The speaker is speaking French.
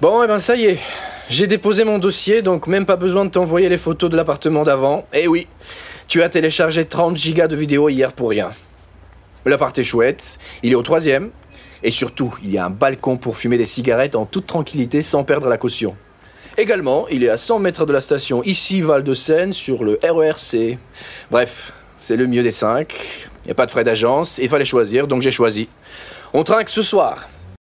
Bon, et ben ça y est. J'ai déposé mon dossier, donc même pas besoin de t'envoyer les photos de l'appartement d'avant. Eh oui, tu as téléchargé 30 gigas de vidéos hier pour rien. L'appart est chouette, il est au troisième, et surtout, il y a un balcon pour fumer des cigarettes en toute tranquillité sans perdre la caution. Également, il est à 100 mètres de la station ici Val-de-Seine sur le RERC. Bref, c'est le mieux des cinq. Il n'y a pas de frais d'agence, il fallait choisir, donc j'ai choisi. On trinque ce soir.